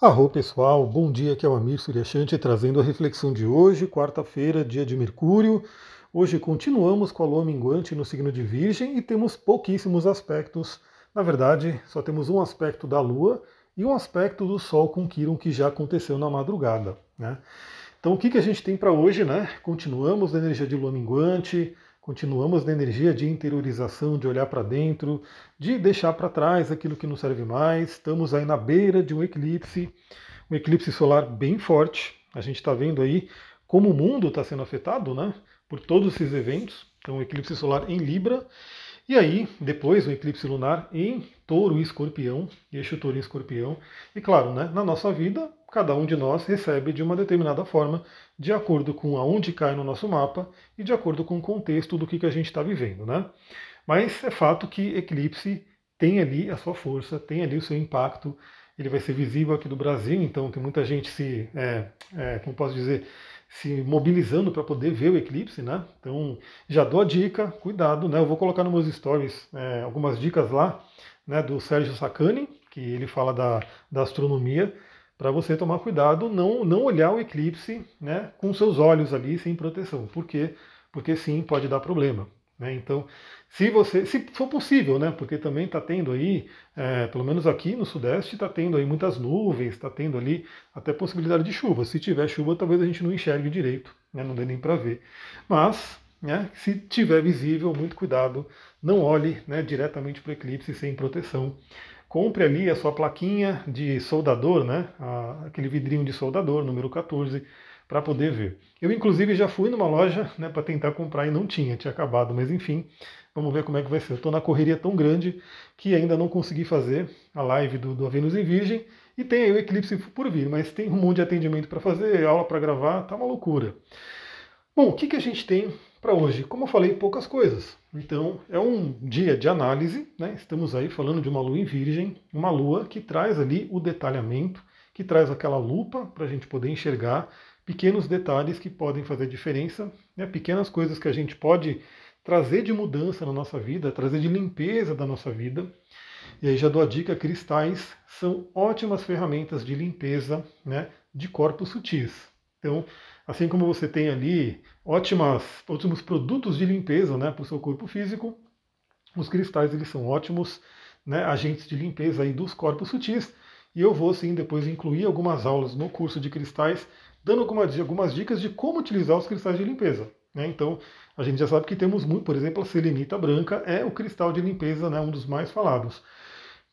Arro pessoal, bom dia, aqui é o Amir Suryashanti trazendo a reflexão de hoje, quarta-feira, dia de Mercúrio. Hoje continuamos com a lua minguante no signo de Virgem e temos pouquíssimos aspectos. Na verdade, só temos um aspecto da lua e um aspecto do Sol com Quiron que já aconteceu na madrugada. Né? Então o que, que a gente tem para hoje? Né? Continuamos na energia de lua minguante, Continuamos na energia de interiorização, de olhar para dentro, de deixar para trás aquilo que não serve mais. Estamos aí na beira de um eclipse, um eclipse solar bem forte. A gente está vendo aí como o mundo está sendo afetado né, por todos esses eventos. Então, o eclipse solar em Libra. E aí, depois, o eclipse lunar em touro e escorpião, eixo touro e escorpião. E claro, né, na nossa vida, cada um de nós recebe de uma determinada forma, de acordo com aonde cai no nosso mapa e de acordo com o contexto do que, que a gente está vivendo. Né? Mas é fato que eclipse tem ali a sua força, tem ali o seu impacto. Ele vai ser visível aqui do Brasil, então tem muita gente se, é, é, como posso dizer, se mobilizando para poder ver o eclipse, né? Então já dou a dica, cuidado, né? Eu vou colocar nos meus stories é, algumas dicas lá, né? Do Sérgio Sacani, que ele fala da, da astronomia para você tomar cuidado, não, não olhar o eclipse né, com seus olhos ali sem proteção. Por quê? Porque sim, pode dar problema. Né? Então, se você, se for possível, né, porque também está tendo aí, é, pelo menos aqui no Sudeste, está tendo aí muitas nuvens, está tendo ali até possibilidade de chuva. Se tiver chuva, talvez a gente não enxergue direito, né, não dê nem para ver. Mas, né, se tiver visível, muito cuidado, não olhe né, diretamente para o eclipse sem proteção compre ali a sua plaquinha de soldador, né? aquele vidrinho de soldador, número 14, para poder ver. Eu, inclusive, já fui numa loja né, para tentar comprar e não tinha, tinha acabado, mas enfim, vamos ver como é que vai ser. Eu estou na correria tão grande que ainda não consegui fazer a live do, do Vênus em Virgem e tem aí o eclipse por vir, mas tem um monte de atendimento para fazer, aula para gravar, tá uma loucura. Bom, o que, que a gente tem para hoje? Como eu falei, poucas coisas. Então, é um dia de análise, né? estamos aí falando de uma lua em virgem, uma lua que traz ali o detalhamento, que traz aquela lupa para a gente poder enxergar pequenos detalhes que podem fazer diferença, né? pequenas coisas que a gente pode trazer de mudança na nossa vida, trazer de limpeza da nossa vida. E aí já dou a dica, cristais são ótimas ferramentas de limpeza né, de corpos sutis. Então, Assim como você tem ali ótimas, ótimos produtos de limpeza né, para o seu corpo físico, os cristais eles são ótimos né, agentes de limpeza aí dos corpos sutis. E eu vou sim depois incluir algumas aulas no curso de cristais, dando algumas dicas de como utilizar os cristais de limpeza. Né? Então, a gente já sabe que temos muito, por exemplo, a selenita branca é o cristal de limpeza, né, um dos mais falados.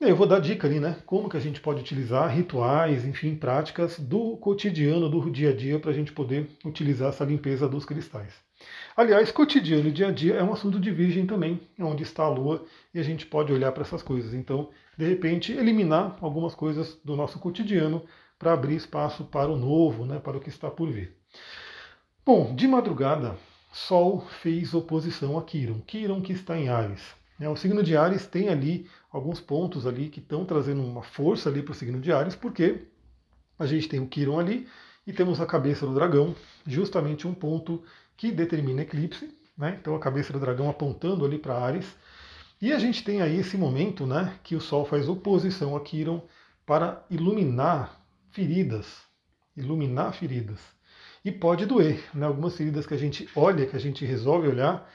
Eu vou dar dica ali, né? Como que a gente pode utilizar rituais, enfim, práticas do cotidiano, do dia a dia, para a gente poder utilizar essa limpeza dos cristais. Aliás, cotidiano dia a dia é um assunto de virgem também, onde está a lua e a gente pode olhar para essas coisas. Então, de repente, eliminar algumas coisas do nosso cotidiano para abrir espaço para o novo, né, para o que está por vir. Bom, de madrugada, Sol fez oposição a Quiron. Quiron que está em Ares. É, o signo de Ares tem ali alguns pontos ali que estão trazendo uma força ali para o signo de Ares, porque a gente tem o Quiron ali e temos a cabeça do dragão, justamente um ponto que determina eclipse, né? Então a cabeça do dragão apontando ali para Ares. E a gente tem aí esse momento, né, que o Sol faz oposição a Quiron para iluminar feridas, iluminar feridas. E pode doer, né? Algumas feridas que a gente olha, que a gente resolve olhar,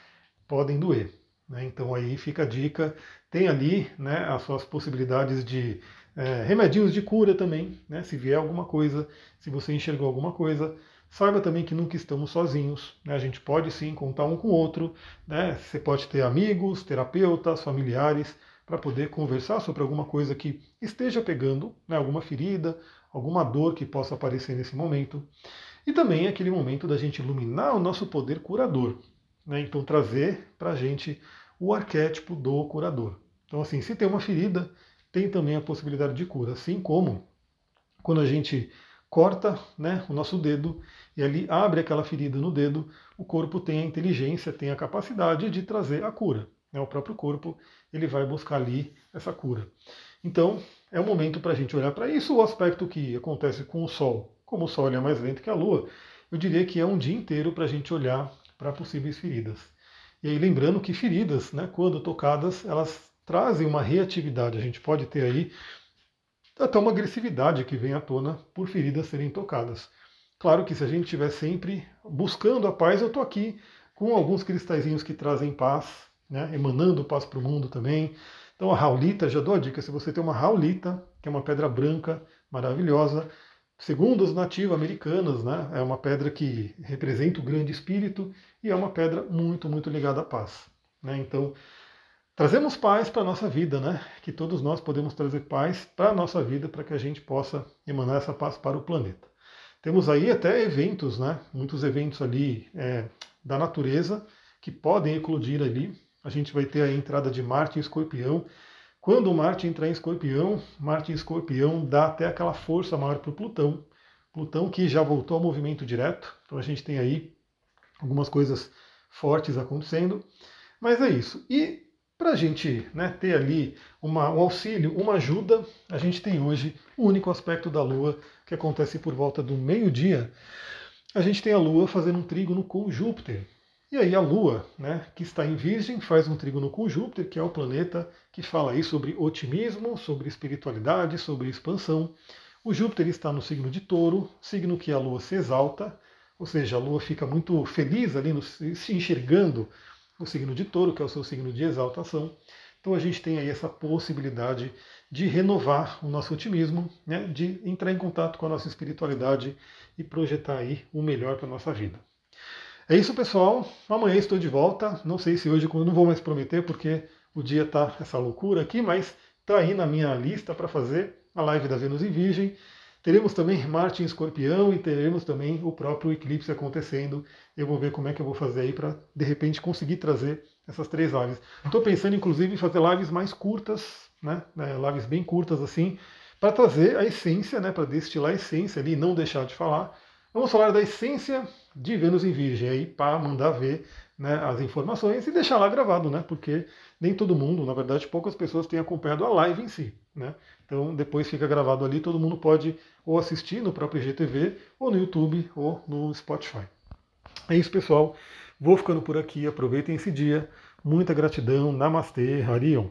podem doer. Né? Então aí fica a dica, tem ali né, as suas possibilidades de é, remedinhos de cura também, né? se vier alguma coisa, se você enxergou alguma coisa, saiba também que nunca estamos sozinhos, né? a gente pode sim contar um com o outro, né? você pode ter amigos, terapeutas, familiares, para poder conversar sobre alguma coisa que esteja pegando, né? alguma ferida, alguma dor que possa aparecer nesse momento. E também aquele momento da gente iluminar o nosso poder curador. Né? Então trazer para a gente o arquétipo do curador. Então, assim, se tem uma ferida, tem também a possibilidade de cura. Assim como quando a gente corta né, o nosso dedo e ali abre aquela ferida no dedo, o corpo tem a inteligência, tem a capacidade de trazer a cura. Né? O próprio corpo ele vai buscar ali essa cura. Então, é o momento para a gente olhar para isso. O aspecto que acontece com o Sol, como o Sol é mais lento que a Lua, eu diria que é um dia inteiro para a gente olhar para possíveis feridas. E aí lembrando que feridas, né, quando tocadas, elas trazem uma reatividade. A gente pode ter aí até uma agressividade que vem à tona por feridas serem tocadas. Claro que se a gente estiver sempre buscando a paz, eu estou aqui com alguns cristalzinhos que trazem paz, né, emanando paz para o mundo também. Então a raulita, já dou a dica, se você tem uma raulita, que é uma pedra branca maravilhosa, segundo os nativos americanos, né, é uma pedra que representa o grande espírito e é uma pedra muito, muito ligada à paz. Né? Então, trazemos paz para a nossa vida, né? que todos nós podemos trazer paz para a nossa vida, para que a gente possa emanar essa paz para o planeta. Temos aí até eventos, né? muitos eventos ali é, da natureza que podem eclodir ali. A gente vai ter a entrada de Marte em Escorpião. Quando Marte entrar em Escorpião, Marte em Escorpião dá até aquela força maior para o Plutão. Plutão que já voltou ao movimento direto. Então a gente tem aí algumas coisas fortes acontecendo. Mas é isso. E para a gente né, ter ali uma, um auxílio, uma ajuda, a gente tem hoje o único aspecto da Lua que acontece por volta do meio-dia. A gente tem a Lua fazendo um trígono com Júpiter. E aí a Lua, né, que está em Virgem, faz um trígono com Júpiter, que é o planeta que fala aí sobre otimismo, sobre espiritualidade, sobre expansão. O Júpiter está no signo de Touro, signo que a Lua se exalta, ou seja, a Lua fica muito feliz ali, no, se enxergando o signo de touro, que é o seu signo de exaltação. Então a gente tem aí essa possibilidade de renovar o nosso otimismo, né, de entrar em contato com a nossa espiritualidade e projetar aí o melhor para a nossa vida. É isso, pessoal. Amanhã estou de volta. Não sei se hoje, não vou mais prometer, porque o dia está essa loucura aqui, mas está aí na minha lista para fazer a live da Vênus em Virgem. Teremos também Marte em Escorpião e teremos também o próprio eclipse acontecendo. Eu vou ver como é que eu vou fazer aí para, de repente, conseguir trazer essas três lives. Estou pensando, inclusive, em fazer lives mais curtas, né? É, lives bem curtas assim, para trazer a essência, né? para destilar a essência ali e não deixar de falar. Vamos falar da essência de Vênus em Virgem aí, para mandar ver né, as informações e deixar lá gravado, né? Porque nem todo mundo, na verdade, poucas pessoas têm acompanhado a live em si, né? Então depois fica gravado ali, todo mundo pode ou assistir no próprio IGTV, ou no YouTube, ou no Spotify. É isso, pessoal. Vou ficando por aqui. Aproveitem esse dia. Muita gratidão. Namastê, Harion.